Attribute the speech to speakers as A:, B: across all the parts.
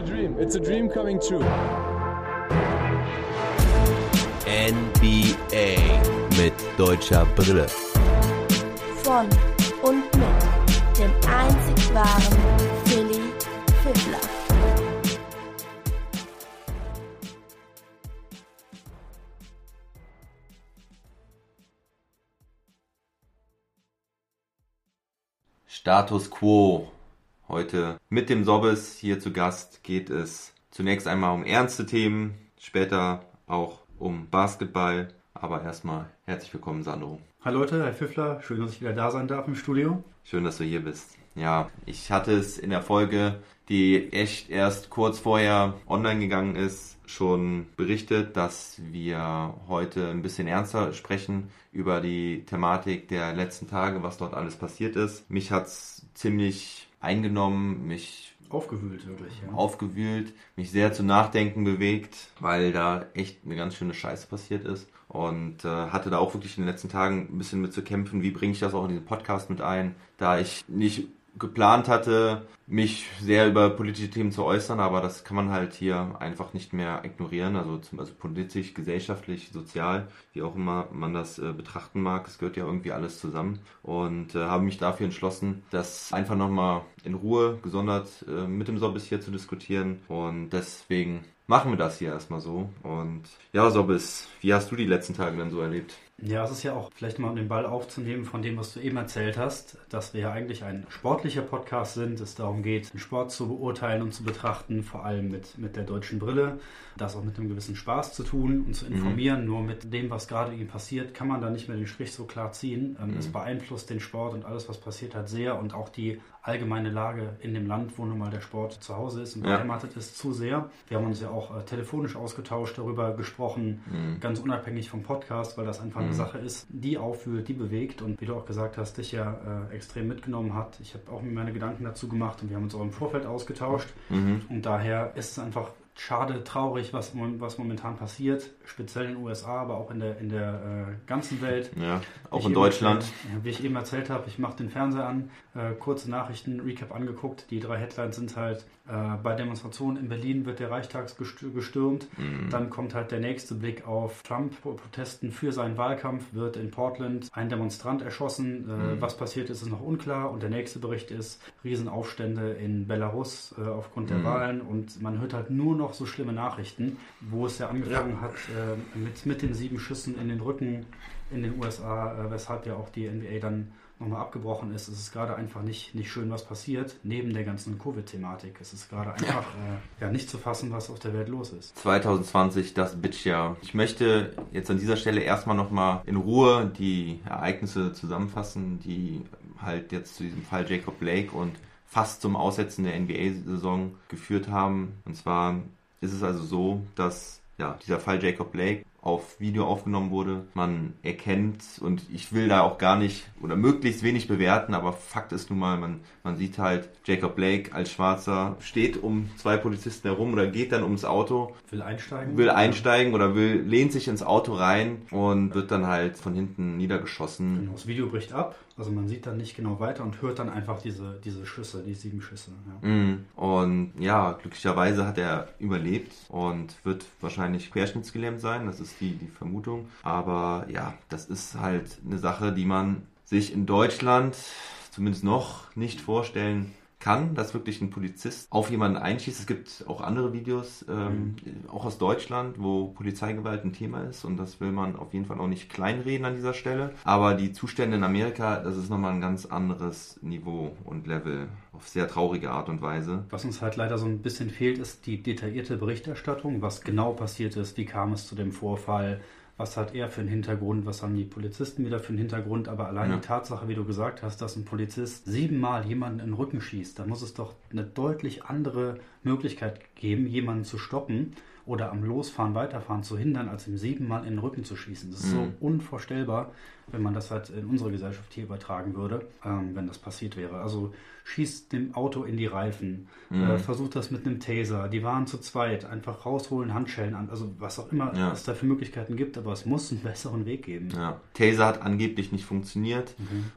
A: a dream. It's a dream coming true.
B: NBA mit deutscher Brille.
C: Von und mit dem einzig wahren Philly Fiddler.
D: Status Quo. Heute mit dem Sobbes hier zu Gast geht es zunächst einmal um ernste Themen, später auch um Basketball. Aber erstmal herzlich willkommen, Sandro.
E: Hallo Leute, Herr Pfiffler, schön, dass ich wieder da sein darf im Studio.
D: Schön, dass du hier bist. Ja, ich hatte es in der Folge, die echt erst kurz vorher online gegangen ist, schon berichtet, dass wir heute ein bisschen ernster sprechen über die Thematik der letzten Tage, was dort alles passiert ist. Mich hat's ziemlich eingenommen, mich
E: Aufgewühlt wirklich, ja.
D: aufgewühlt, mich sehr zu Nachdenken bewegt, weil da echt eine ganz schöne Scheiße passiert ist. Und äh, hatte da auch wirklich in den letzten Tagen ein bisschen mit zu kämpfen, wie bringe ich das auch in diesen Podcast mit ein, da ich nicht geplant hatte, mich sehr über politische Themen zu äußern, aber das kann man halt hier einfach nicht mehr ignorieren. Also, zum, also politisch, gesellschaftlich, sozial, wie auch immer man das äh, betrachten mag. Es gehört ja irgendwie alles zusammen. Und äh, habe mich dafür entschlossen, das einfach nochmal in Ruhe gesondert äh, mit dem Sobbis hier zu diskutieren. Und deswegen machen wir das hier erstmal so. Und ja, Sobbis, wie hast du die letzten Tage denn so erlebt?
E: Ja, es ist ja auch vielleicht mal um den Ball aufzunehmen von dem, was du eben erzählt hast, dass wir ja eigentlich ein sportlicher Podcast sind, es darum geht, den Sport zu beurteilen und zu betrachten, vor allem mit, mit der deutschen Brille, das auch mit einem gewissen Spaß zu tun und zu informieren. Nur mit dem, was gerade ihm passiert, kann man da nicht mehr den Strich so klar ziehen. Ähm, Es beeinflusst den Sport und alles, was passiert hat, sehr und auch die allgemeine Lage in dem Land, wo nun mal der Sport zu Hause ist und
D: Ja.
E: beheimatet ist, zu sehr. Wir haben uns ja auch äh, telefonisch ausgetauscht, darüber gesprochen, ganz unabhängig vom Podcast, weil das einfach eine Sache ist, die auffühlt, die bewegt und wie du auch gesagt hast, dich ja äh, extrem mitgenommen hat. Ich habe auch mir meine Gedanken dazu gemacht und wir haben uns auch im Vorfeld ausgetauscht. Und daher ist es einfach schade, traurig, was, was momentan passiert, speziell in den USA, aber auch in der, in der äh, ganzen Welt.
D: Ja, auch
E: Wie
D: in Deutschland.
E: Eben, wie ich eben erzählt habe, ich mache den Fernseher an, äh, kurze Nachrichten, Recap angeguckt. Die drei Headlines sind halt, äh, bei Demonstrationen in Berlin wird der Reichstag gestür- gestürmt.
D: Mhm.
E: Dann kommt halt der nächste Blick auf Trump-Protesten für seinen Wahlkampf, wird in Portland ein Demonstrant erschossen. Äh,
D: Mhm.
E: Was passiert ist, ist noch unklar. Und der nächste Bericht ist Riesenaufstände in Belarus äh, aufgrund der
D: Mhm.
E: Wahlen. Und man hört halt nur noch so schlimme Nachrichten, wo es ja angefangen hat äh, mit, mit den sieben Schüssen in den Rücken in den USA, weshalb ja auch die NBA dann nochmal abgebrochen ist. Es ist gerade einfach nicht, nicht schön, was passiert, neben der ganzen Covid-Thematik. Es ist gerade einfach äh, ja, nicht zu fassen, was auf der Welt los ist.
D: 2020, das Bitchjahr. Ich möchte jetzt an dieser Stelle erstmal nochmal in Ruhe die Ereignisse zusammenfassen, die halt jetzt zu diesem Fall Jacob Blake und fast zum Aussetzen der NBA-Saison geführt haben. Und zwar ist es also so, dass ja, dieser Fall Jacob Blake auf Video aufgenommen wurde. Man erkennt, und ich will da auch gar nicht oder möglichst wenig bewerten, aber Fakt ist nun mal, man, man sieht halt Jacob Blake als Schwarzer steht um zwei Polizisten herum oder geht dann ums Auto
E: Will einsteigen?
D: will einsteigen oder will, lehnt sich ins Auto rein und wird dann halt von hinten niedergeschossen.
E: Genau, das Video bricht ab, also man sieht dann nicht genau weiter und hört dann einfach diese, diese Schüsse, die sieben Schüsse. Ja.
D: Mhm. Und ja, glücklicherweise hat er überlebt und wird wahrscheinlich querschnittsgelähmt sein. Das ist die, die Vermutung. Aber ja, das ist halt eine Sache, die man sich in Deutschland zumindest noch nicht vorstellen kann, dass wirklich ein Polizist auf jemanden einschießt. Es gibt auch andere Videos, ähm, auch aus Deutschland, wo Polizeigewalt ein Thema ist und das will man auf jeden Fall auch nicht kleinreden an dieser Stelle. Aber die Zustände in Amerika, das ist nochmal ein ganz anderes Niveau und Level auf sehr traurige Art und Weise.
E: Was uns halt leider so ein bisschen fehlt, ist die detaillierte Berichterstattung, was genau passiert ist, wie kam es zu dem Vorfall, was hat er für einen Hintergrund, was haben die Polizisten wieder für einen Hintergrund, aber allein
D: Ja.
E: die Tatsache, wie du gesagt hast, dass ein Polizist siebenmal jemanden in den Rücken schießt, da muss es doch eine deutlich andere Möglichkeit geben, jemanden zu stoppen oder am Losfahren, Weiterfahren zu hindern, als ihm siebenmal in den Rücken zu schießen. Das ist so unvorstellbar, wenn man das halt in unsere Gesellschaft hier übertragen würde, ähm, wenn das passiert wäre. Also schießt dem Auto in die Reifen, äh, versucht das mit einem Taser. Die waren zu zweit, einfach rausholen, Handschellen an, also was auch immer
D: Ja.
E: es da für Möglichkeiten gibt, aber es muss einen besseren Weg geben.
D: Ja. Taser hat angeblich nicht funktioniert.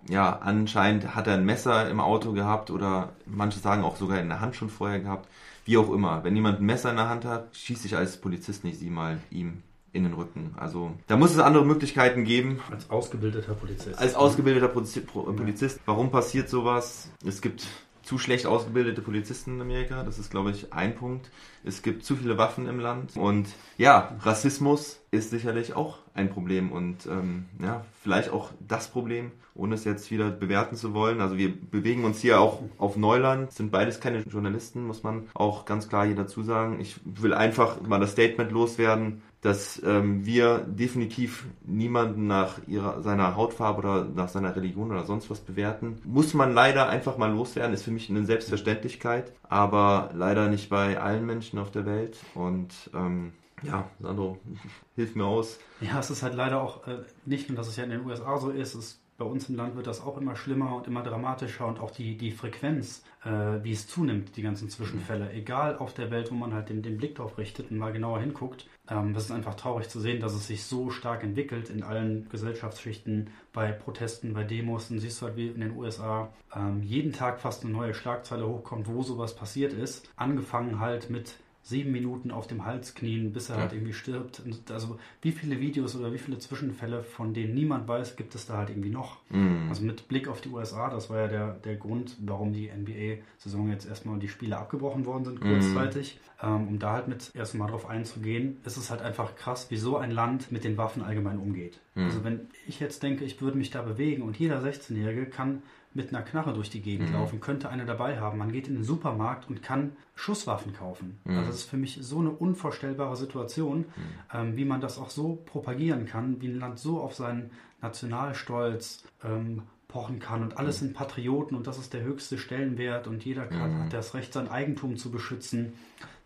D: Ja, anscheinend hat er ein Messer im Auto gehabt oder manche sagen auch sogar in der Hand schon vorher gehabt. Wie auch immer. Wenn jemand ein Messer in der Hand hat, schieße ich als Polizist nicht sie mal ihm in den Rücken. Also da muss es andere Möglichkeiten geben.
E: Als ausgebildeter Polizist.
D: Als ausgebildeter Polizi- Pro- Polizist, warum passiert sowas? Es gibt zu schlecht ausgebildete Polizisten in Amerika, das ist, glaube ich, ein Punkt. Es gibt zu viele Waffen im Land und ja, Rassismus ist sicherlich auch ein Problem und ähm, ja, vielleicht auch das Problem, ohne es jetzt wieder bewerten zu wollen. Also wir bewegen uns hier auch auf Neuland, sind beides keine Journalisten, muss man auch ganz klar hier dazu sagen. Ich will einfach mal das Statement loswerden, dass ähm, wir definitiv niemanden nach ihrer, seiner Hautfarbe oder nach seiner Religion oder sonst was bewerten. Muss man leider einfach mal loswerden, ist für mich eine Selbstverständlichkeit, aber leider nicht bei allen Menschen auf der Welt. Und ähm, ja, Sandro, hilf mir aus.
E: Ja, es ist halt leider auch äh, nicht nur, dass es ja in den USA so ist, es bei uns im Land wird das auch immer schlimmer und immer dramatischer und auch die, die Frequenz, äh, wie es zunimmt, die ganzen Zwischenfälle, egal auf der Welt, wo man halt den, den Blick drauf richtet und mal genauer hinguckt. Ähm, das ist einfach traurig zu sehen, dass es sich so stark entwickelt in allen Gesellschaftsschichten, bei Protesten, bei Demos. Dann siehst du halt wie in den USA ähm, jeden Tag fast eine neue Schlagzeile hochkommt, wo sowas passiert ist. Angefangen halt mit sieben Minuten auf dem Hals knien, bis er
D: Ja.
E: halt irgendwie stirbt. Und also wie viele Videos oder wie viele Zwischenfälle, von denen niemand weiß, gibt es da halt irgendwie noch?
D: Mhm.
E: Also mit Blick auf die USA, das war ja der, der Grund, warum die NBA-Saison jetzt erstmal die Spiele abgebrochen worden sind, kurzzeitig. Ähm, um da halt mit erst mal drauf einzugehen, ist es halt einfach krass, wie so ein Land mit den Waffen allgemein umgeht. Also wenn ich jetzt denke, ich würde mich da bewegen und jeder 16-Jährige kann mit einer Knarre durch die Gegend laufen, könnte eine dabei haben. Man geht in den Supermarkt und kann Schusswaffen kaufen. Also das ist für mich so eine unvorstellbare Situation, ähm, wie man das auch so propagieren kann, wie ein Land so auf seinen Nationalstolz ähm, pochen kann und alles sind Patrioten und das ist der höchste Stellenwert und jeder kann, hat das Recht, sein Eigentum zu beschützen.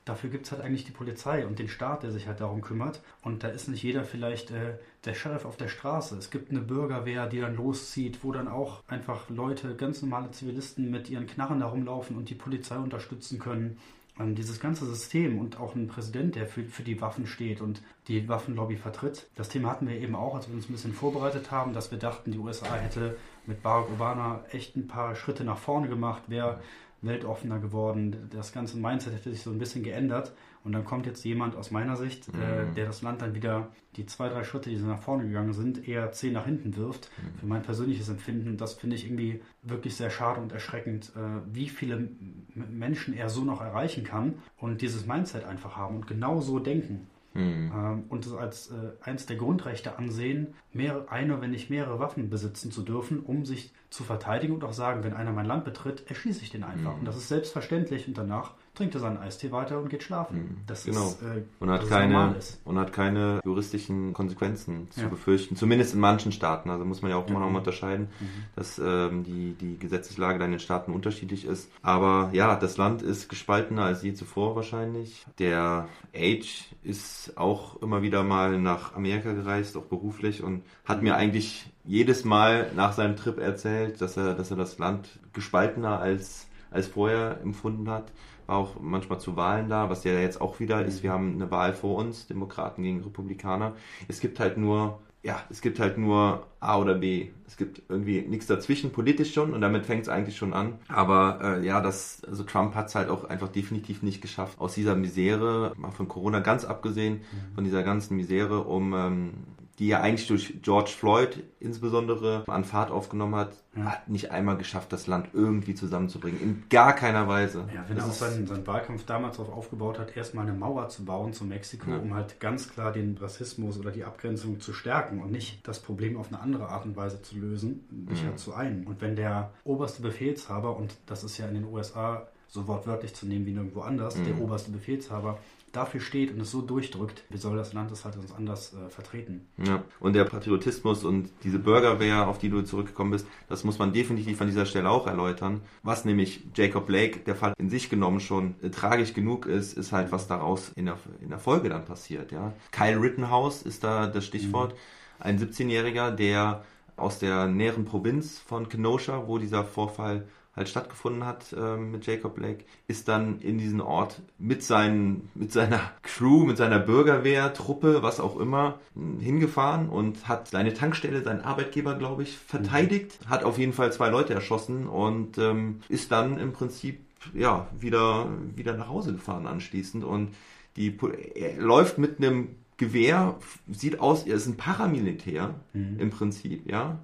E: Dafür gibt es halt eigentlich die Polizei und den Staat, der sich halt darum kümmert. Und da ist nicht jeder vielleicht äh, der Sheriff auf der Straße. Es gibt eine Bürgerwehr, die dann loszieht, wo dann auch einfach Leute, ganz normale Zivilisten mit ihren Knarren da rumlaufen und die Polizei unterstützen können. Ähm, dieses ganze System und auch ein Präsident, der für, für die Waffen steht und die Waffenlobby vertritt. Das Thema hatten wir eben auch, als wir uns ein bisschen vorbereitet haben, dass wir dachten, die USA hätte mit Barack Obama echt ein paar Schritte nach vorne gemacht, wäre weltoffener geworden. Das ganze Mindset hätte sich so ein bisschen geändert. Und dann kommt jetzt jemand aus meiner Sicht, äh, der das Land dann wieder die zwei, drei Schritte, die sie nach vorne gegangen sind, eher zehn nach hinten wirft. Für mein persönliches Empfinden, das finde ich irgendwie wirklich sehr schade und erschreckend, äh, wie viele Menschen er so noch erreichen kann und dieses Mindset einfach haben und genau so denken. Ähm, und es als äh, eins der Grundrechte ansehen, mehr, eine, wenn nicht mehrere Waffen besitzen zu dürfen, um sich zu verteidigen und auch sagen, wenn einer mein Land betritt, erschieße ich den einfach. Und das ist selbstverständlich und danach trinkt er seinen Eistee weiter und geht schlafen. Das
D: Genau.
E: ist, äh,
D: Und hat, keine, und hat keine juristischen Konsequenzen zu
E: Ja.
D: befürchten. Zumindest in manchen Staaten. Also muss man ja auch immer
E: Genau.
D: noch mal unterscheiden, dass ähm, die, die Gesetzeslage da in den Staaten unterschiedlich ist. Aber ja, das Land ist gespaltener als je zuvor wahrscheinlich. Der Age ist auch immer wieder mal nach Amerika gereist, auch beruflich, und hat mir eigentlich jedes Mal nach seinem Trip erzählt, dass er, dass er das Land gespaltener als, als vorher empfunden hat auch manchmal zu Wahlen da, was ja jetzt auch wieder ist. Wir haben eine Wahl vor uns, Demokraten gegen Republikaner. Es gibt halt nur, ja, es gibt halt nur A oder B. Es gibt irgendwie nichts dazwischen, politisch schon, und damit fängt es eigentlich schon an. Aber äh, ja, das, also Trump hat es halt auch einfach definitiv nicht geschafft, aus dieser Misere, mal von Corona ganz abgesehen, von dieser ganzen Misere, um ähm, die ja eigentlich durch George Floyd insbesondere an Fahrt aufgenommen hat, hat nicht einmal geschafft, das Land irgendwie zusammenzubringen. In gar keiner Weise.
E: Ja, wenn
D: Das
E: er auch seinen, seinen Wahlkampf damals darauf aufgebaut hat, erstmal eine Mauer zu bauen zu Mexiko,
D: Ja.
E: um halt ganz klar den Rassismus oder die Abgrenzung zu stärken und nicht das Problem auf eine andere Art und Weise zu lösen, sich
D: Mhm.
E: zu einen. Und wenn der oberste Befehlshaber, und das ist ja in den USA so wortwörtlich zu nehmen wie nirgendwo anders,
D: Mhm.
E: der oberste Befehlshaber, dafür steht und es so durchdrückt, wie soll das Land es halt sonst anders äh, vertreten?
D: Ja, und der Patriotismus und diese Bürgerwehr, auf die du zurückgekommen bist, das muss man definitiv an dieser Stelle auch erläutern. Was nämlich Jacob Blake, der Fall in sich genommen schon äh, tragisch genug ist, ist halt, was daraus in der, in der Folge dann passiert. Ja? Kyle Rittenhouse ist da das Stichwort. Ein 17-Jähriger, der aus der näheren Provinz von Kenosha, wo dieser Vorfall halt stattgefunden hat ähm, mit Jacob Blake, ist dann in diesen Ort mit, seinen, mit seiner Crew, mit seiner Bürgerwehr, Truppe, was auch immer, hingefahren und hat seine Tankstelle, seinen Arbeitgeber, glaube ich, verteidigt, hat auf jeden Fall zwei Leute erschossen und ähm, ist dann im Prinzip ja wieder, wieder nach Hause gefahren anschließend und die, er läuft mit einem Gewehr, sieht aus, er ist ein Paramilitär im Prinzip, ja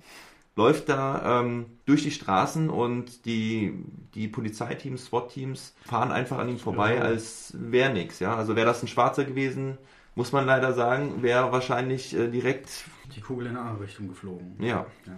D: läuft da ähm, durch die Straßen und die, die Polizeiteams, SWAT-Teams fahren einfach an ihm vorbei,
E: Ja.
D: als wäre nix. Ja? Also wäre das ein Schwarzer gewesen, muss man leider sagen, wäre wahrscheinlich äh, direkt,
E: Die Kugel in eine andere Richtung geflogen.
D: ja.
E: Ja.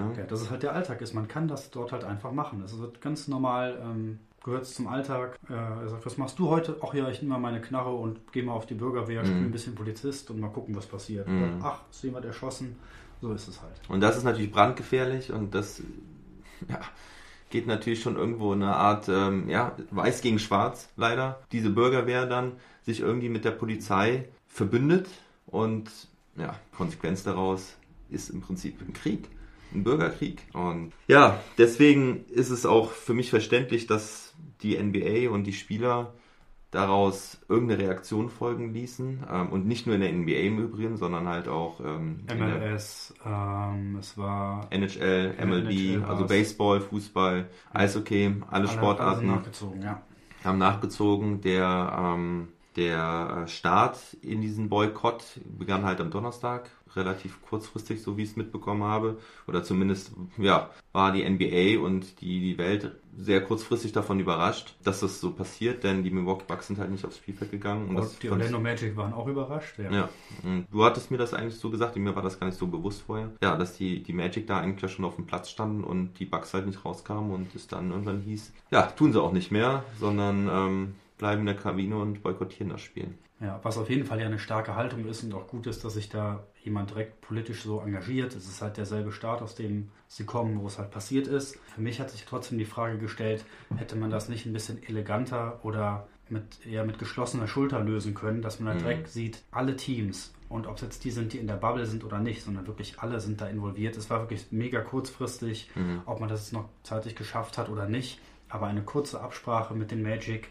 D: Ne?
E: Ja, das ist halt der Alltag ist. Man kann das dort halt einfach machen. Es wird ganz normal, ähm, gehört zum Alltag. Äh, er sagt, was machst du heute? Ach ja, ich nehme mal meine Knarre und gehe mal auf die Bürgerwehr, spiele ein bisschen Polizist und mal gucken, was passiert.
D: Mhm.
E: Ach, ist jemand erschossen? So ist es halt.
D: Und das ist natürlich brandgefährlich und das ja, geht natürlich schon irgendwo in eine Art ähm, ja, weiß gegen schwarz, leider. Diese Bürgerwehr dann sich irgendwie mit der Polizei verbündet und ja, Konsequenz daraus ist im Prinzip ein Krieg, ein Bürgerkrieg. Und ja, deswegen ist es auch für mich verständlich, dass die NBA und die Spieler daraus irgendeine Reaktion folgen ließen. Ähm, und nicht nur in der NBA im Übrigen, sondern halt auch ähm,
E: MLS, ähm, es war
D: NHL, MLB,
E: NHL
D: also. Baseball, Fußball, Eishockey, alle
E: alle-
D: Sportarten
E: alle nachgezogen, ja.
D: haben nachgezogen. Der, ähm, der Start in diesen Boykott begann halt am Donnerstag, relativ kurzfristig, so wie ich es mitbekommen habe. Oder zumindest, ja, war die NBA und die, die Welt sehr kurzfristig davon überrascht, dass das so passiert, denn die Milwaukee Bucks sind halt nicht aufs Spielfeld gegangen. Und
E: Und die Orlando Magic waren auch überrascht. Ja.
D: ja, du hattest mir das eigentlich so gesagt, mir war das gar nicht so bewusst vorher. Ja, dass die, die Magic da eigentlich ja schon auf dem Platz standen und die Bugs halt nicht rauskamen und es dann irgendwann hieß, ja, tun sie auch nicht mehr, sondern ähm, bleiben in der Kabine und boykottieren das Spiel.
E: Ja, was auf jeden Fall ja eine starke Haltung ist und auch gut ist, dass sich da jemand direkt politisch so engagiert. Es ist halt derselbe Staat, aus dem sie kommen, wo es halt passiert ist. Für mich hat sich trotzdem die Frage gestellt, hätte man das nicht ein bisschen eleganter oder mit, eher mit geschlossener Schulter lösen können, dass man halt
D: Mhm.
E: direkt sieht, alle Teams und ob es jetzt die sind, die in der Bubble sind oder nicht, sondern wirklich alle sind da involviert. Es war wirklich mega kurzfristig,
D: Mhm.
E: ob man das jetzt noch zeitig geschafft hat oder nicht. Aber eine kurze Absprache mit den Magic,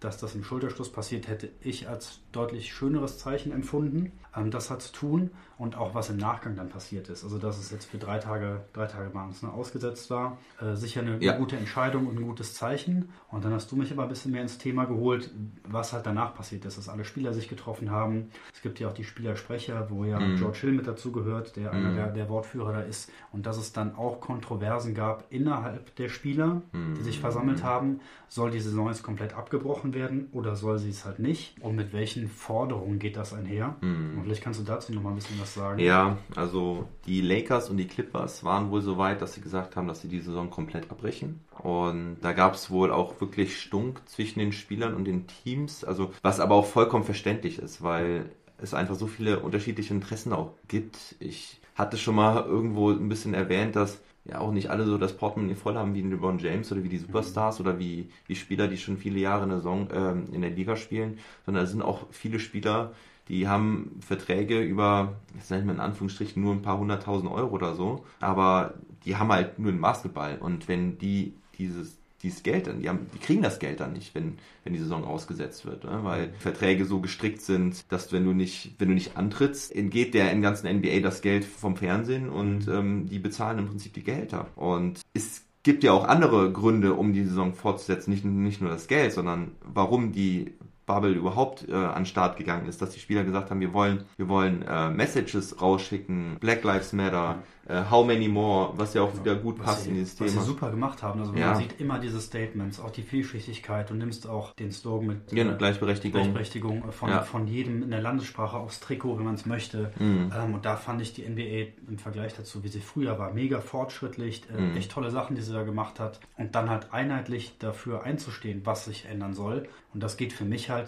E: dass das im Schulterschluss passiert, hätte ich als deutlich schöneres Zeichen empfunden, ähm, das hat zu tun und auch was im Nachgang dann passiert ist. Also dass es jetzt für drei Tage, drei Tage waren es, ne, ausgesetzt war, äh, sicher eine,
D: Ja.
E: gute Entscheidung und ein gutes Zeichen. Und dann hast du mich aber ein bisschen mehr ins Thema geholt, was halt danach passiert ist, dass alle Spieler sich getroffen haben. Es gibt ja auch die Spielersprecher, wo ja
D: Mhm.
E: George Hill mit dazu gehört, der einer der, der Wortführer da ist. Und dass es dann auch Kontroversen gab innerhalb der Spieler, die sich versammelt haben. Soll die Saison jetzt komplett abgebrochen werden oder soll sie es halt nicht? Und mit welchen Forderungen geht das einher? Und vielleicht kannst du dazu noch mal ein bisschen was sagen.
D: Ja, also die Lakers und die Clippers waren wohl so weit, dass sie gesagt haben, dass sie die Saison komplett abbrechen. Und da gab es wohl auch wirklich Stunk zwischen den Spielern und den Teams, also was aber auch vollkommen verständlich ist, weil es einfach so viele unterschiedliche Interessen auch gibt. Ich hatte schon mal irgendwo ein bisschen erwähnt, dass ja auch nicht alle so das Portemonnaie voll haben wie LeBron James oder wie die Superstars oder wie, wie Spieler, die schon viele Jahre in der, Saison, ähm, in der Liga spielen, sondern es sind auch viele Spieler, die haben Verträge über, jetzt ich mal in Anführungsstrichen, nur ein paar hunderttausend Euro oder so, aber die haben halt nur den Basketball und wenn die dieses dieses Geld dann, die, haben, die kriegen das Geld dann nicht, wenn, wenn die Saison ausgesetzt wird, ne? weil Verträge so gestrickt sind, dass wenn du nicht, wenn du nicht antrittst, entgeht der im ganzen NBA das Geld vom Fernsehen und ähm, die bezahlen im Prinzip die Gehälter. Und es gibt ja auch andere Gründe, um die Saison fortzusetzen, nicht, nicht nur das Geld, sondern warum die Bubble überhaupt äh, an den Start gegangen ist, dass die Spieler gesagt haben, wir wollen, wir wollen äh, Messages rausschicken, Black Lives Matter, äh, How Many More, was ja auch wieder gut
E: Was
D: passt
E: sie,
D: in dieses
E: was
D: Thema.
E: sie super gemacht haben. Also
D: Ja.
E: man sieht immer diese Statements, auch die Vielschichtigkeit. Du nimmst auch den Slogan mit
D: Ja,
E: äh,
D: Gleichberechtigung.
E: Gleichberechtigung äh, von,
D: Ja.
E: von jedem in der Landessprache aufs Trikot, wenn man es möchte.
D: Mhm.
E: Ähm, und da fand ich die NBA im Vergleich dazu, wie sie früher war, mega fortschrittlich. Äh,
D: Mhm.
E: Echt tolle Sachen, die sie da gemacht hat. Und dann halt einheitlich dafür einzustehen, was sich ändern soll. Und das geht für mich halt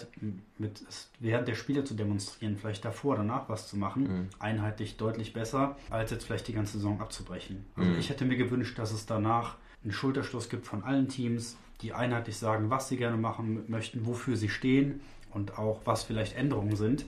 E: mit es während der Spiele zu demonstrieren, vielleicht davor, danach was zu machen,
D: Mhm.
E: einheitlich deutlich besser, als jetzt vielleicht die ganze Saison abzubrechen. Also
D: Mhm.
E: ich hätte mir gewünscht, dass es danach einen Schulterschluss gibt von allen Teams, die einheitlich sagen, was sie gerne machen möchten, wofür sie stehen und auch was vielleicht Änderungen sind.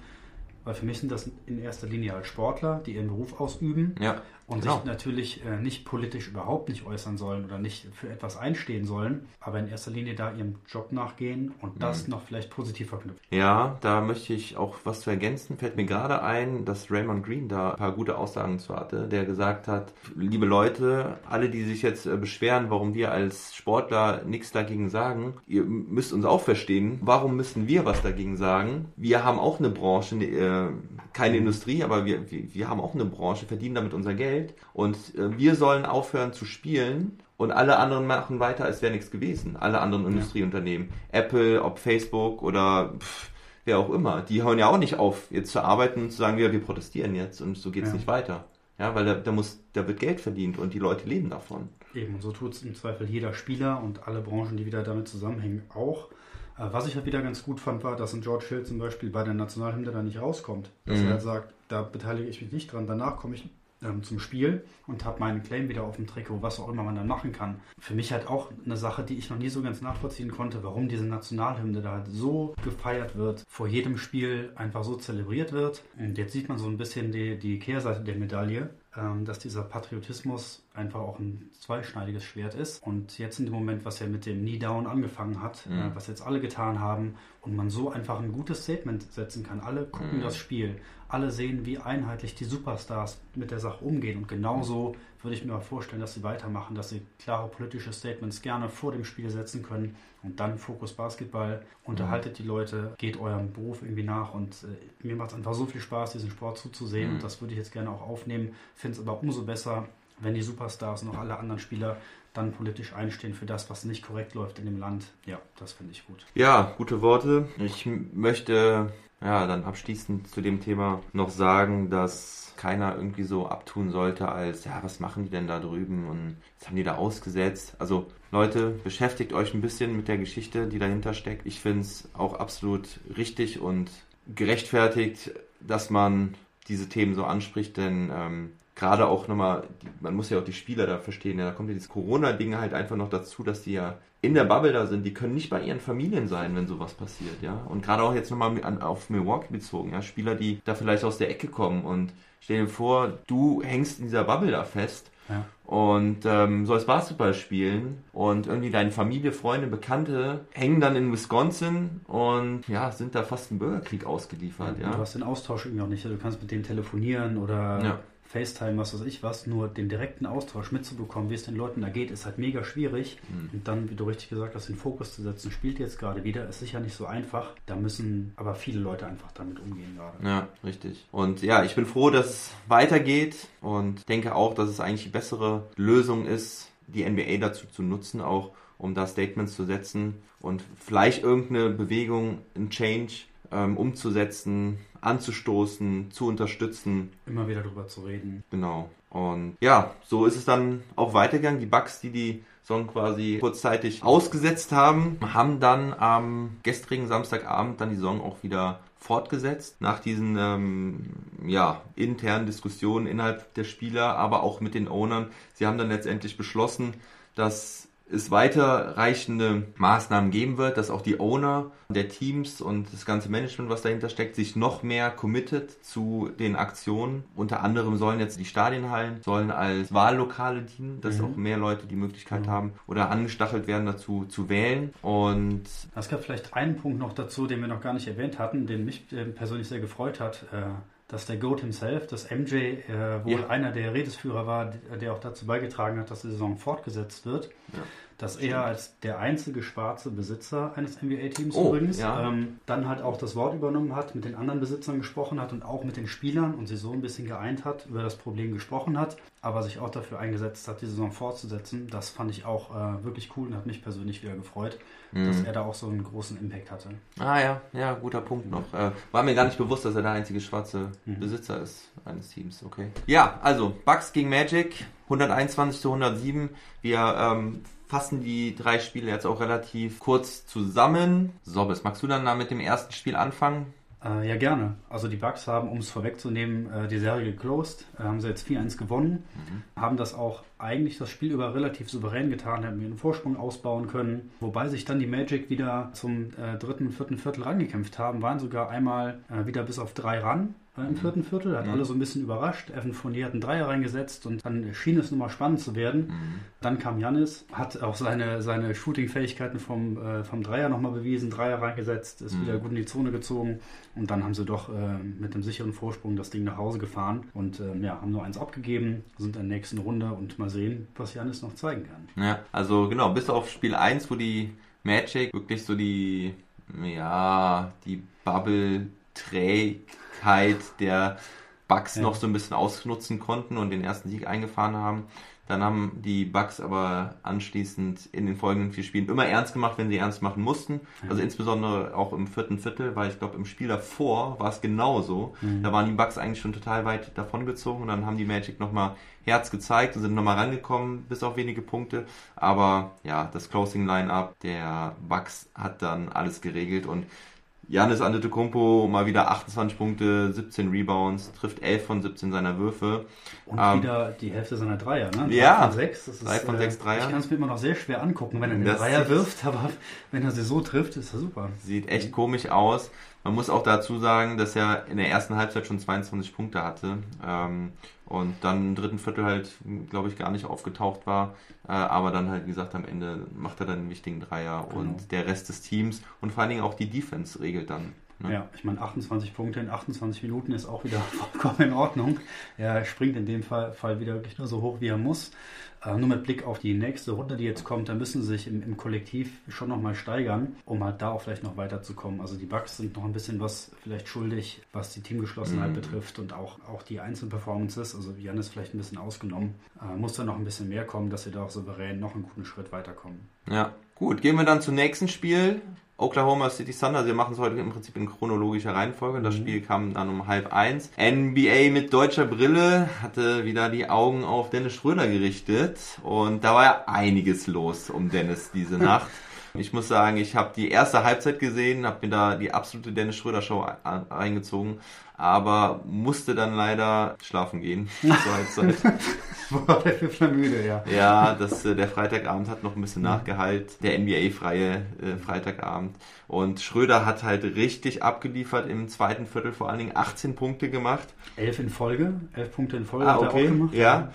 E: Weil für mich sind das in erster Linie halt Sportler, die ihren Beruf ausüben
D: Ja,
E: und
D: genau.
E: sich natürlich äh, nicht politisch überhaupt nicht äußern sollen oder nicht für etwas einstehen sollen, aber in erster Linie da ihrem Job nachgehen und das noch vielleicht positiv verknüpfen.
D: Ja, da möchte ich auch was zu ergänzen. Fällt mir gerade ein, dass Raymond Green da ein paar gute Aussagen zu hatte, der gesagt hat, liebe Leute, alle, die sich jetzt äh, beschweren, warum wir als Sportler nichts dagegen sagen, ihr müsst uns auch verstehen, warum müssen wir was dagegen sagen? Wir haben auch eine Branche, ne, äh, keine Industrie, aber wir, wir haben auch eine Branche, verdienen damit unser Geld und äh, wir sollen aufhören zu spielen und alle anderen machen weiter, als wäre nichts gewesen. Alle anderen Industrieunternehmen. Apple, ob Facebook oder pff, wer auch immer. Die hören ja auch nicht auf, jetzt zu arbeiten und zu sagen, ja, wir protestieren jetzt und so geht's
E: Ja.
D: nicht weiter. Ja, weil da, da muss, da wird Geld verdient und die Leute leben davon.
E: Eben, und so tut es im Zweifel jeder Spieler und alle Branchen, die wieder damit zusammenhängen, auch. Äh, Was ich halt wieder ganz gut fand, war, dass ein George Hill zum Beispiel bei der Nationalhymne da nicht rauskommt. Dass
D: Mhm.
E: er halt sagt, da beteilige ich mich nicht dran, danach komme ich ähm, zum Spiel und habe meinen Claim wieder auf dem Trikot, was auch immer man dann machen kann. Für mich halt auch eine Sache, die ich noch nie so ganz nachvollziehen konnte, warum diese Nationalhymne da halt so gefeiert wird, vor jedem Spiel einfach so zelebriert wird. Und jetzt sieht man so ein bisschen die, die Kehrseite der Medaille, dass dieser Patriotismus einfach auch ein zweischneidiges Schwert ist. Und jetzt in dem Moment, was ja mit dem Knee Down angefangen hat,
D: Mhm.
E: äh, was jetzt alle getan haben und man so einfach ein gutes Statement setzen kann. Alle gucken
D: Mhm.
E: das Spiel, alle sehen, wie einheitlich die Superstars mit der Sache umgehen. Und genauso würde ich mir vorstellen, dass sie weitermachen, dass sie klare politische Statements gerne vor dem Spiel setzen können und dann Fokus Basketball, unterhaltet die Leute, geht eurem Beruf irgendwie nach und äh, mir macht es einfach so viel Spaß, diesen Sport zuzusehen
D: Mhm.
E: und das würde ich jetzt gerne auch aufnehmen. Finde es aber umso besser, wenn die Superstars und auch alle anderen Spieler dann politisch einstehen für das, was nicht korrekt läuft in dem Land. Ja, das finde ich gut.
D: Ja, gute Worte. Ich möchte ja dann abschließend zu dem Thema noch sagen, dass keiner irgendwie so abtun sollte als, ja, was machen die denn da drüben und was haben die da ausgesetzt? Also Leute, beschäftigt euch ein bisschen mit der Geschichte, die dahinter steckt. Ich finde es auch absolut richtig und gerechtfertigt, dass man diese Themen so anspricht, denn ähm, gerade auch nochmal, man muss ja auch die Spieler da verstehen, ja, da kommt ja dieses Corona-Ding halt einfach noch dazu, dass die ja in der Bubble da sind, die können nicht bei ihren Familien sein, wenn sowas passiert, ja. Und gerade auch jetzt nochmal auf Milwaukee bezogen, ja, Spieler, die da vielleicht aus der Ecke kommen und stell dir vor, du hängst in dieser Bubble da fest
E: Ja.
D: und ähm, sollst Basketball spielen und irgendwie deine Familie, Freunde, Bekannte hängen dann in Wisconsin und ja, sind da fast im Bürgerkrieg ausgeliefert,
E: Du
D: ja.
E: hast den Austausch irgendwie auch nicht. Du kannst mit denen telefonieren oder
D: Ja.
E: FaceTime, was weiß ich was. Nur den direkten Austausch mitzubekommen, wie es den Leuten da geht, ist halt mega schwierig.
D: Mhm.
E: Und dann, wie du richtig gesagt hast, den Fokus zu setzen, spielt jetzt gerade wieder, ist sicher nicht so einfach. Da müssen aber viele Leute einfach damit umgehen gerade.
D: Ja, richtig. Und ja, ich bin froh, dass es weitergeht und denke auch, dass es eigentlich die bessere Lösung ist, die NBA dazu zu nutzen, auch um da Statements zu setzen und vielleicht irgendeine Bewegung, ein Change ähm, umzusetzen, anzustoßen, zu unterstützen.
E: Immer wieder drüber zu reden.
D: Genau. Und ja, so ist es dann auch weitergegangen. Die Bugs, die die Song quasi kurzzeitig ausgesetzt haben, haben dann am gestrigen Samstagabend dann die Song auch wieder fortgesetzt. Nach diesen ähm, ja, internen Diskussionen innerhalb der Spieler, aber auch mit den Ownern. Sie haben dann letztendlich beschlossen, dass es weiterreichende Maßnahmen geben wird, dass auch die Owner der Teams und das ganze Management, was dahinter steckt, sich noch mehr committet zu den Aktionen. Unter anderem sollen jetzt die Stadienhallen sollen als Wahllokale dienen, dass
E: Mhm.
D: auch mehr Leute die Möglichkeit haben oder angestachelt werden dazu zu wählen. Und
E: Es gab vielleicht einen Punkt noch dazu, den wir noch gar nicht erwähnt hatten, den mich äh, persönlich sehr gefreut hat, äh, dass der Goat himself, dass MJ äh, wohl
D: Ja.
E: einer der Redesführer war, der auch dazu beigetragen hat, dass die Saison fortgesetzt wird.
D: Ja.
E: Dass er als der einzige schwarze Besitzer eines NBA-Teams
D: Oh,
E: übrigens
D: ja.
E: ähm, dann halt auch das Wort übernommen hat, mit den anderen Besitzern gesprochen hat und auch mit den Spielern und sie so ein bisschen geeint hat, über das Problem gesprochen hat, aber sich auch dafür eingesetzt hat, die Saison fortzusetzen. Das fand ich auch äh, wirklich cool und hat mich persönlich wieder gefreut, dass
D: Mhm.
E: er da auch so einen großen Impact hatte.
D: Ah ja, ja, guter Punkt noch. Äh, war mir gar nicht bewusst, dass er der einzige schwarze
E: Mhm.
D: Besitzer ist eines Teams. Okay. Ja, also Bucks gegen Magic, 121 zu 107. Wir ähm, fassen die drei Spiele jetzt auch relativ kurz zusammen. Sobbes, magst du dann da mit dem ersten Spiel anfangen?
E: Äh, ja, gerne. Also die Bucks haben, um es vorwegzunehmen, äh, die Serie geclosed. Äh, haben sie jetzt 4-1 gewonnen. Haben das auch eigentlich das Spiel über relativ souverän getan, hätten ihren Vorsprung ausbauen können. Wobei sich dann die Magic wieder zum äh, dritten vierten Viertel rangekämpft haben, waren sogar einmal äh, wieder bis auf drei ran. äh, Im vierten Viertel hat alle so ein bisschen überrascht. Evan Fournier hat einen Dreier reingesetzt und dann schien es nochmal spannend zu werden. Dann kam Janis, hat auch seine, seine Shooting-Fähigkeiten vom, äh, vom Dreier nochmal bewiesen, Dreier reingesetzt, ist wieder gut in die Zone gezogen und dann haben sie doch äh, mit einem sicheren Vorsprung das Ding nach Hause gefahren und ähm, ja, haben nur eins abgegeben, sind in der nächsten Runde und mal sehen, was Janis noch zeigen kann.
D: Ja, also genau, bis auf Spiel 1, wo die Magic wirklich so die, ja, die Bubble-Trägheit der Bucks
E: Ja.
D: noch so ein bisschen ausnutzen konnten und den ersten Sieg eingefahren haben. Dann haben die Bucks aber anschließend in den folgenden vier Spielen immer ernst gemacht, wenn sie ernst machen mussten. Also insbesondere auch im vierten Viertel, weil ich glaube, im Spiel davor war es genauso. Da waren die Bucks eigentlich schon total weit davongezogen und dann haben die Magic nochmal Herz gezeigt und sind nochmal rangekommen, bis auf wenige Punkte. Aber ja, das Closing Line-Up der Bucks hat dann alles geregelt und Janis Antetokounmpo mal wieder 28 Punkte, 17 Rebounds, trifft 11 von 17 seiner Würfe.
E: Und
D: Ähm,
E: wieder die Hälfte seiner Dreier, ne? Drei
D: Ja.
E: von sechs. Das ist,
D: Drei von
E: äh,
D: sechs Dreier.
E: Ich kann es mir immer noch sehr schwer angucken, wenn er den Dreier wirft, aber wenn er sie so trifft, ist er super.
D: Sieht echt komisch aus. Man muss auch dazu sagen, dass er in der ersten Halbzeit schon 22 Punkte hatte ähm, und dann im dritten Viertel halt, glaube ich, gar nicht aufgetaucht war. Äh, aber dann halt, wie gesagt, am Ende macht er dann einen wichtigen Dreier
E: Genau.
D: und der Rest des Teams und vor allen Dingen auch die Defense regelt dann. Ne?
E: Ja, ich meine, 28 Punkte in 28 Minuten ist auch wieder vollkommen in Ordnung. Er springt in dem Fall, Fall wieder wirklich nur so hoch, wie er muss. Äh, nur mit Blick auf die nächste Runde, die jetzt kommt, da müssen sie sich im, im Kollektiv schon nochmal steigern, um halt da auch vielleicht noch weiterzukommen. Also die Bucks sind noch ein bisschen was vielleicht schuldig, was die Teamgeschlossenheit
D: Mhm.
E: betrifft und auch, auch die Einzelperformances. Also Jan ist vielleicht ein bisschen ausgenommen. Äh, muss da noch ein bisschen mehr kommen, dass sie da auch souverän noch einen guten Schritt weiterkommen.
D: Ja, gut. Gehen wir dann zum nächsten Spiel. Oklahoma City Thunder. Wir machen es heute im Prinzip in chronologischer Reihenfolge. Das Spiel kam dann um halb eins. NBA mit deutscher Brille hatte wieder die Augen auf Dennis Schröder gerichtet. Und da war ja einiges los um Dennis diese Nacht. Ich muss sagen, ich habe die erste Halbzeit gesehen, habe mir da die absolute Dennis Schröder Show ein- reingezogen, aber musste dann leider schlafen gehen zur Halbzeit.
E: War der müde, ja.
D: Ja, das, äh, der Freitagabend hat noch ein bisschen nachgehalt. Der NBA-freie äh, Freitagabend. Und Schröder hat halt richtig abgeliefert im zweiten Viertel, vor allen Dingen 18 Punkte gemacht.
E: Elf in Folge, elf Punkte in Folge
D: Ah,
E: hat er
D: okay.
E: auch gemacht.
D: Ja.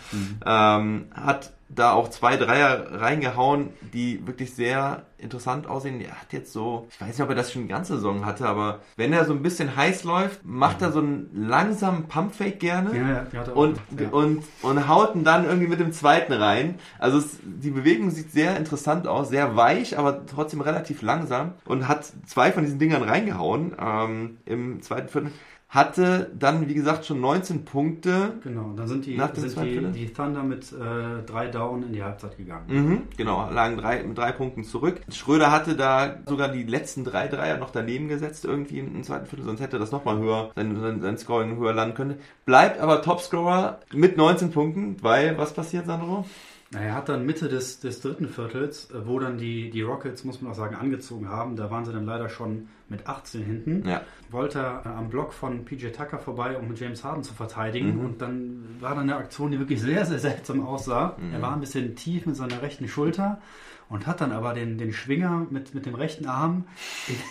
D: Ähm, hat da auch zwei Dreier reingehauen, die wirklich sehr interessant aussehen. Er hat jetzt so, ich weiß nicht, ob er das schon die ganze Saison hatte, aber wenn er so ein bisschen heiß läuft, macht er so einen langsamen Pumpfake gerne.
E: Ja, ja,
D: und,
E: ja.
D: und, und haut ihn dann irgendwie mit dem zweiten rein. Also es, die Bewegung sieht sehr interessant aus, sehr weich, aber trotzdem relativ langsam und hat zwei von diesen Dingern reingehauen ähm, im zweiten Viertel. Hatte dann, wie gesagt, schon 19 Punkte.
E: Genau, dann sind die,
D: Nach
E: sind die, die Thunder mit äh, drei Down in die Halbzeit gegangen.
D: Mhm, genau, lagen drei, mit drei Punkten zurück. Schröder hatte da sogar die letzten drei Dreier noch daneben gesetzt, irgendwie im zweiten Viertel, sonst hätte das nochmal höher, sein, sein, sein Scoring höher landen können. Bleibt aber Topscorer mit 19 Punkten, weil, was passiert, Sandro?
E: Na, Er hat dann Mitte des, des dritten Viertels, äh, wo dann die, die Rockets, muss man auch sagen, angezogen haben. Da waren sie dann leider schon mit 18 hinten.
D: Ja.
E: Wollte er äh, am Block von PJ Tucker vorbei, um mit James Harden zu verteidigen.
D: Mhm.
E: Und dann war da eine Aktion, die wirklich sehr, sehr seltsam aussah.
D: Mhm.
E: Er war ein bisschen tief mit seiner rechten Schulter und hat dann aber den, den Schwinger mit, mit dem rechten Arm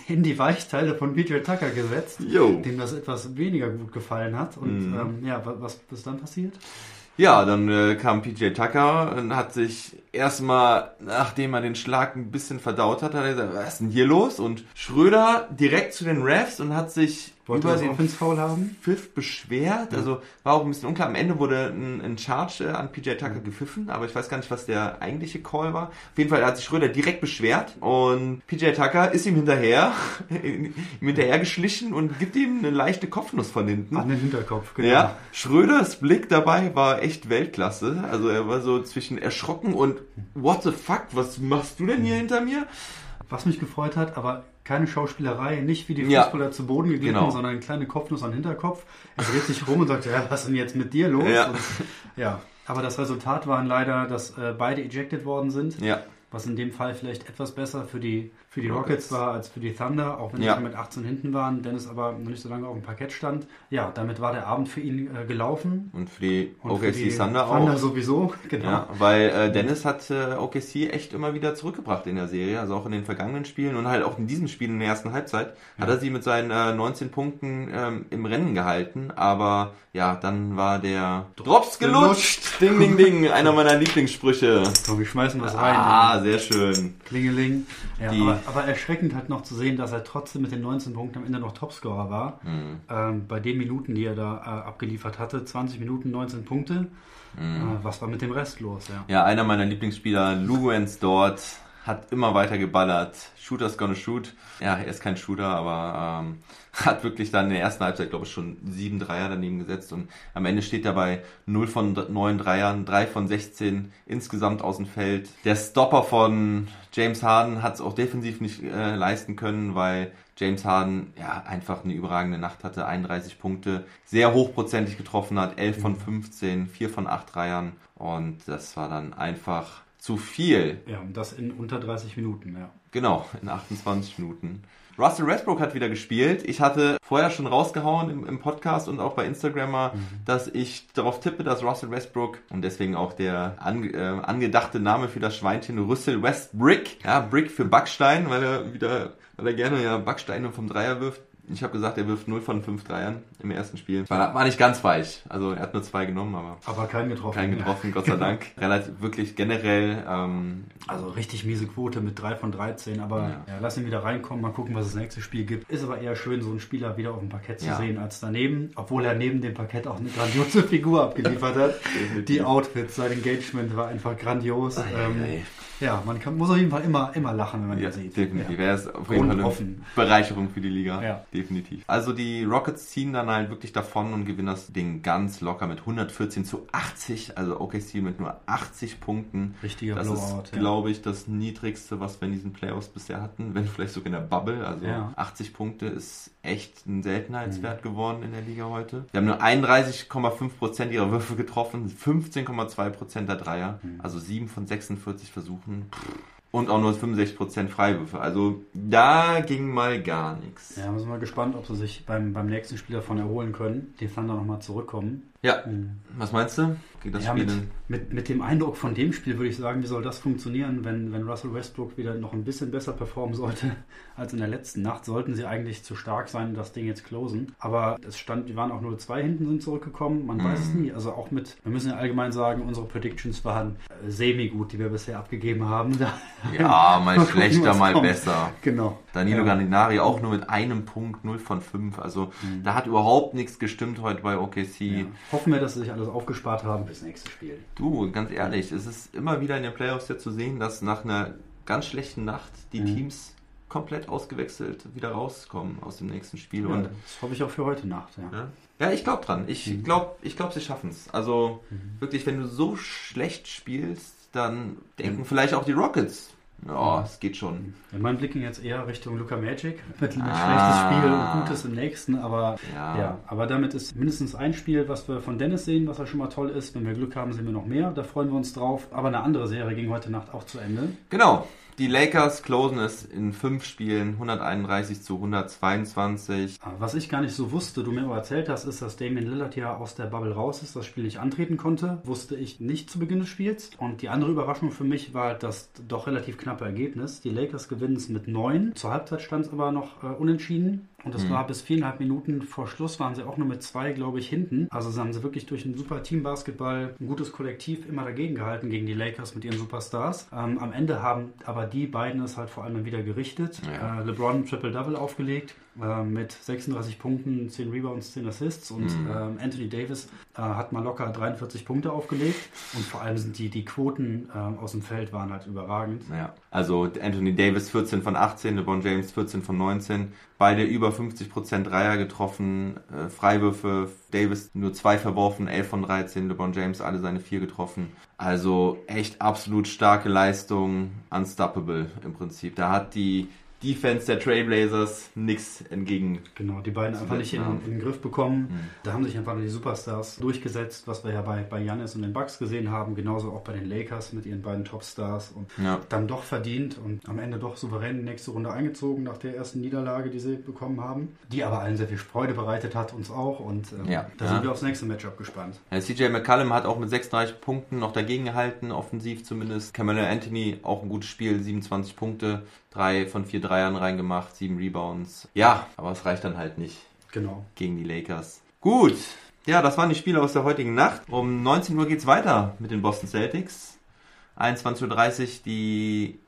E: in, in die Weichteile von PJ Tucker gesetzt.
D: Jo.
E: Dem das etwas weniger gut gefallen hat. Und
D: Mhm.
E: ähm, ja, wa- was, was ist dann passiert?
D: Ja, dann äh, kam PJ Tucker und hat sich erstmal, nachdem er den Schlag ein bisschen verdaut hat, hat er gesagt, was ist denn hier los? Und Schröder direkt zu den Refs und hat sich
E: Wollte
D: über den
E: Offense-Foul haben?
D: Pfiff beschwert. Also war auch ein bisschen unklar. Am Ende wurde ein, ein Charge äh, an PJ Tucker gepfiffen, aber ich weiß gar nicht, was der eigentliche Call war. Auf jeden Fall hat sich Schröder direkt beschwert und PJ Tucker ist ihm hinterher, ihm hinterher geschlichen und gibt ihm eine leichte Kopfnuss von hinten.
E: An den Hinterkopf, genau.
D: Ja, Schröders Blick dabei war echt Weltklasse. Also er war so zwischen erschrocken und what the fuck, was machst du denn hier hinter mir?
E: Was mich gefreut hat, aber keine Schauspielerei, nicht wie die
D: Ja.
E: Fußballer zu Boden geglitten,
D: Genau.
E: sondern eine kleine Kopfnuss an Hinterkopf. Er dreht sich rum und sagt, ja, was ist denn jetzt mit dir los?
D: Ja.
E: Und, ja. Aber das Resultat waren leider, dass äh, beide ejected worden sind.
D: Ja,
E: Was in dem Fall vielleicht etwas besser für die, für die Rockets.
D: Rockets.
E: war als für die Thunder, auch wenn
D: Ja.
E: sie mit 18 hinten waren. Dennis aber noch nicht so lange auf dem Parkett stand. Ja, damit war der Abend für ihn äh, gelaufen.
D: und für die
E: Und für
D: OKC
E: die
D: Thunder
E: Thunder
D: auch.
E: sowieso, genau.
D: Ja, weil äh, Dennis hat äh, OKC echt immer wieder zurückgebracht in der Serie, also auch in den vergangenen Spielen und halt auch in diesem Spiel in der ersten Halbzeit hat er sie mit seinen äh, 19 Punkten ähm, im Rennen gehalten, aber ja, dann war der Drops gelutscht. Ding, ding, ding, einer meiner Lieblingssprüche.
E: So, wir schmeißen was rein.
D: Ah, sehr schön.
E: Klingeling. Ja,
D: Die-
E: aber, aber erschreckend halt noch zu sehen, dass er trotzdem mit den 19 Punkten am Ende noch Topscorer war.
D: Mhm.
E: Ähm, bei den Minuten, die er da äh, abgeliefert hatte. 20 Minuten, 19 Punkte. Äh, was war mit dem Rest los? Ja.
D: Ja, einer meiner Lieblingsspieler, Luguens dort, hat immer weiter geballert. Shooter's gonna shoot. Ja, er ist kein Shooter, aber ähm, hat wirklich dann in der ersten Halbzeit, glaube ich, schon sieben Dreier daneben gesetzt und am Ende steht dabei 0 von 9 Dreiern, 3 von 16 insgesamt aus dem Feld. Der Stopper von James Harden hat es auch defensiv nicht äh, leisten können, weil James Harden ja einfach eine überragende Nacht hatte, 31 Punkte, sehr hochprozentig getroffen hat, 11 von 15, 4 von 8 Dreiern und das war dann einfach zu viel.
E: ja, und das in unter 30 Minuten, ja.
D: Genau, in 28 Minuten. Russell Westbrook hat wieder gespielt. Ich hatte vorher schon rausgehauen im, im Podcast und auch bei Instagram mal, dass ich darauf tippe, dass Russell Westbrook und deswegen auch der ange, äh, angedachte Name für das Schweinchen Russell Westbrick, ja, Brick für Backstein, weil er wieder, weil er gerne ja Backsteine vom Dreier wirft. Ich habe gesagt, er wirft 0 von 5 Dreiern im ersten Spiel. War, war nicht ganz weich. Also er hat nur zwei genommen, aber
E: Aber keinen getroffen.
D: keinen getroffen, Gott sei Dank. Relativ wirklich generell ähm,
E: Also richtig miese Quote mit 3 von 13, aber
D: Ja.
E: ja. lass ihn wieder reinkommen, mal gucken, was das nächste Spiel gibt. Ist aber eher schön, so einen Spieler wieder auf dem Parkett zu
D: Ja.
E: sehen als daneben, obwohl er neben dem Parkett auch eine grandiose Figur abgeliefert hat. Die Outfits, sein Engagement war einfach grandios. ähm,
D: ei.
E: Ja, man kann, muss auf jeden Fall immer, immer lachen, wenn man
D: Ja,
E: ihn sieht.
D: definitiv.
E: Ja.
D: Er ist auf jeden Fall eine. Bereicherung für die Liga.
E: Ja.
D: Definitiv. Also die Rockets ziehen dann halt wirklich davon und gewinnen das Ding ganz locker mit 114 zu 80. Also OKC mit nur 80 Punkten.
E: Richtiger
D: Das
E: Blowout.
D: ist,
E: ja.
D: glaube ich, das niedrigste, was wir in diesen Playoffs bisher hatten. Wenn vielleicht sogar in der Bubble. Also
E: Ja.
D: 80 Punkte ist echt ein Seltenheitswert
E: Mhm.
D: geworden in der Liga heute. Wir haben nur 31,5% ihrer Würfe getroffen, 15,2% der Dreier.
E: Mhm.
D: Also 7 von 46 Versuchen. Und auch nur 65% Freiwürfe. Also da ging mal gar nichts.
E: Ja, wir sind mal gespannt, ob sie sich beim, beim nächsten Spiel davon erholen können. Die Thunder nochmal zurückkommen.
D: Ja, was meinst du? Geht das
E: ja,
D: Spiel
E: mit, mit, mit dem Eindruck von dem Spiel würde ich sagen, wie soll das funktionieren, wenn, wenn Russell Westbrook wieder noch ein bisschen besser performen sollte als in der letzten Nacht? Sollten sie eigentlich zu stark sein und das Ding jetzt closen. Aber es stand, die waren auch nur zwei hinten, sind zurückgekommen. Man weiß es nie. Also auch mit, wir müssen ja allgemein sagen, unsere Predictions waren äh, semi-gut, die wir bisher abgegeben haben.
D: Ja, mal schlechter, mal
E: kommt.
D: besser.
E: Genau.
D: Danilo
E: ja.
D: Gallinari auch nur mit einem Punkt, 0 von 5. Also da hat überhaupt nichts gestimmt heute bei OKC.
E: Ja. Hoffen wir, dass sie sich alles aufgespart haben fürs nächste Spiel.
D: Du, ganz ehrlich, es ist immer wieder in den Playoffs ja zu sehen, dass nach einer ganz schlechten Nacht die
E: Mhm.
D: Teams komplett ausgewechselt wieder rauskommen aus dem nächsten Spiel.
E: Ja,
D: Und
E: das hoffe ich auch für heute Nacht. Ja.
D: Ja, ich glaube dran. Ich glaube, ich glaub, sie schaffen es. Also wirklich, wenn du so schlecht spielst, dann denken vielleicht auch die Rockets, ja, es geht schon.
E: Ja, mein Blick ging jetzt eher Richtung Luca Magic. Mit, mit
D: Ah.
E: schlechtes Spiel und Gutes im nächsten, aber
D: Ja.
E: ja. aber damit ist mindestens ein Spiel, was wir von Dennis sehen, was ja schon mal toll ist. Wenn wir Glück haben, sehen wir noch mehr. Da freuen wir uns drauf. Aber eine andere Serie ging heute Nacht auch zu Ende.
D: Genau. Die Lakers closen es in fünf Spielen 131 zu 122.
E: Aber Was ich gar nicht so wusste, du mir aber erzählt hast, ist, dass Damian Lillard ja aus der Bubble raus ist, das Spiel nicht antreten konnte. Wusste ich nicht zu Beginn des Spiels. Und die andere Überraschung für mich war das doch relativ knappe Ergebnis. Die Lakers gewinnen es mit neun. Zur Halbzeit stand es aber noch äh, unentschieden. Und es war bis viereinhalb Minuten vor Schluss, waren sie auch nur mit zwei, glaube ich, hinten. Also haben sie wirklich durch ein super Teambasketball, ein gutes Kollektiv immer dagegen gehalten gegen die Lakers mit ihren Superstars. Ähm, am Ende haben aber die beiden es halt vor allem dann wieder gerichtet.
D: Ja.
E: Äh, LeBron Triple-Double aufgelegt. Äh, mit 36 Punkten, 10 Rebounds, 10 Assists und
D: Mhm.
E: ähm, Anthony Davis äh, hat mal locker 43 Punkte aufgelegt und vor allem sind die, die Quoten ähm, aus dem Feld waren halt überragend.
D: Ja, also Anthony Davis 14 von 18, LeBron James 14 von 19. Beide über 50% Dreier getroffen, äh, Freiwürfe, Davis nur zwei verworfen, 11 von 13, LeBron James alle seine vier getroffen. Also echt absolut starke Leistung, unstoppable im Prinzip. Da hat die Defense der Trailblazers nichts entgegen.
E: Genau, die beiden einfach nicht in, in den Griff bekommen.
D: Mhm.
E: Da haben sich einfach die Superstars durchgesetzt, was wir ja bei, bei Giannis und den Bucks gesehen haben, genauso auch bei den Lakers mit ihren beiden Topstars und
D: Ja.
E: dann doch verdient und am Ende doch souverän in die nächste Runde eingezogen nach der ersten Niederlage, die sie bekommen haben, die aber allen sehr viel Freude bereitet hat, uns auch und ähm,
D: Ja.
E: da
D: Ja.
E: sind wir aufs nächste Matchup gespannt.
D: CJ McCallum hat auch mit 36 Punkten noch dagegen gehalten, offensiv zumindest. Camelo Anthony auch ein gutes Spiel, 27 Punkte, drei von vier Dreiern reingemacht, sieben Rebounds. Ja, aber es reicht dann halt nicht
E: Genau.
D: gegen die Lakers. Gut, ja, das waren die Spiele aus der heutigen Nacht. Um 19 Uhr geht's weiter mit den Boston Celtics. 21.30 Uhr die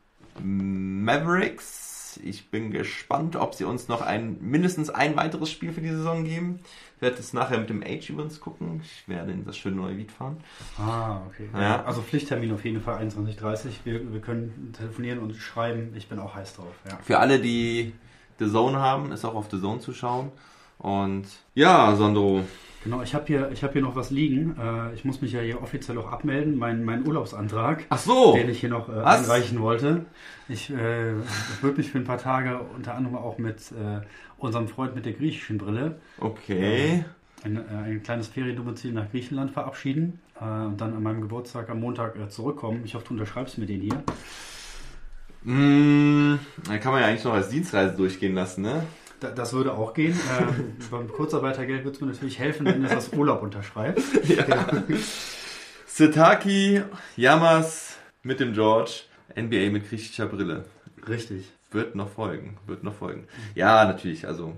D: Mavericks. Ich bin gespannt, ob sie uns noch ein mindestens ein weiteres Spiel für die Saison geben. Ich werde es nachher mit dem Age übrigens gucken. Ich werde in das schöne neue Lied fahren.
E: Ah, okay.
D: Ja.
E: Also Pflichttermin auf jeden Fall 21.30 Wir, wir können telefonieren und schreiben. Ich bin auch heiß drauf. Ja.
D: Für alle, die The Zone haben, ist auch auf The Zone zu schauen. Und ja, Sandro,
E: Genau, ich habe hier, ich hab hier noch was liegen. Äh, ich muss mich ja hier offiziell auch abmelden, mein, mein Urlaubsantrag,
D: ach so,
E: den ich hier noch äh, einreichen wollte. Ich, äh, würde mich für ein paar Tage unter anderem auch mit äh, unserem Freund mit der griechischen Brille
D: okay.
E: ein, äh, ein kleines Feriendomizil nach Griechenland verabschieden äh, und dann an meinem Geburtstag am Montag äh, zurückkommen. Ich hoffe, du unterschreibst mir den hier.
D: Mm, dann kann man ja eigentlich noch als Dienstreise durchgehen lassen, ne?
E: Da, das würde auch gehen. Ähm, beim Kurzarbeitergeld würde es mir natürlich helfen, wenn du das Urlaub unterschreibst.
D: Sitaki, Yamas mit dem George, NBA mit griechischer Brille.
E: Richtig.
D: Wird noch folgen, wird noch folgen. Ja, natürlich, also,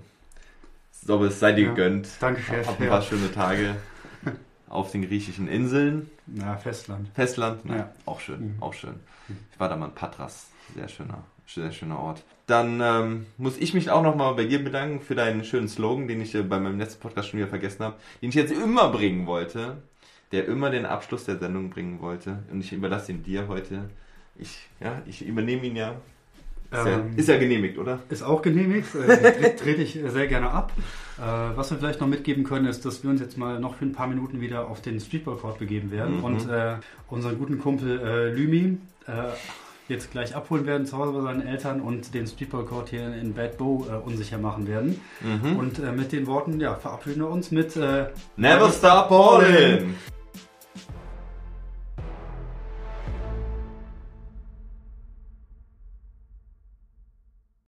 D: so, es sei dir
E: Ja.
D: gegönnt.
E: Danke, Chef.
D: Hab ein
E: Ja.
D: paar schöne Tage auf den griechischen Inseln.
E: Na, Festland.
D: Festland, ne?
E: Ja.
D: auch schön,
E: Mhm.
D: auch schön. Ich war da mal in Patras, sehr schöner, sehr schöner Ort. Dann ähm, muss ich mich auch nochmal bei dir bedanken für deinen schönen Slogan, den ich äh, bei meinem letzten Podcast schon wieder vergessen habe, den ich jetzt immer bringen wollte, der immer den Abschluss der Sendung bringen wollte. Und ich überlasse ihn dir heute. Ich, ja, ich übernehme ihn ja. Ist, ja,
E: Ähm,
D: ist ja genehmigt, oder?
E: Ist auch genehmigt, äh, tre- trete ich sehr gerne ab. Äh, was wir vielleicht noch mitgeben können, ist, dass wir uns jetzt mal noch für ein paar Minuten wieder auf den Streetball Court begeben werden
D: Mhm.
E: und äh, unseren guten Kumpel äh, Lümi äh, jetzt gleich abholen werden zu Hause bei seinen Eltern und den Streetball Court hier in Bad Bow äh, unsicher machen werden.
D: Mhm.
E: Und äh, mit den Worten, ja, verabschieden wir uns mit äh,
D: Never stop ballin'!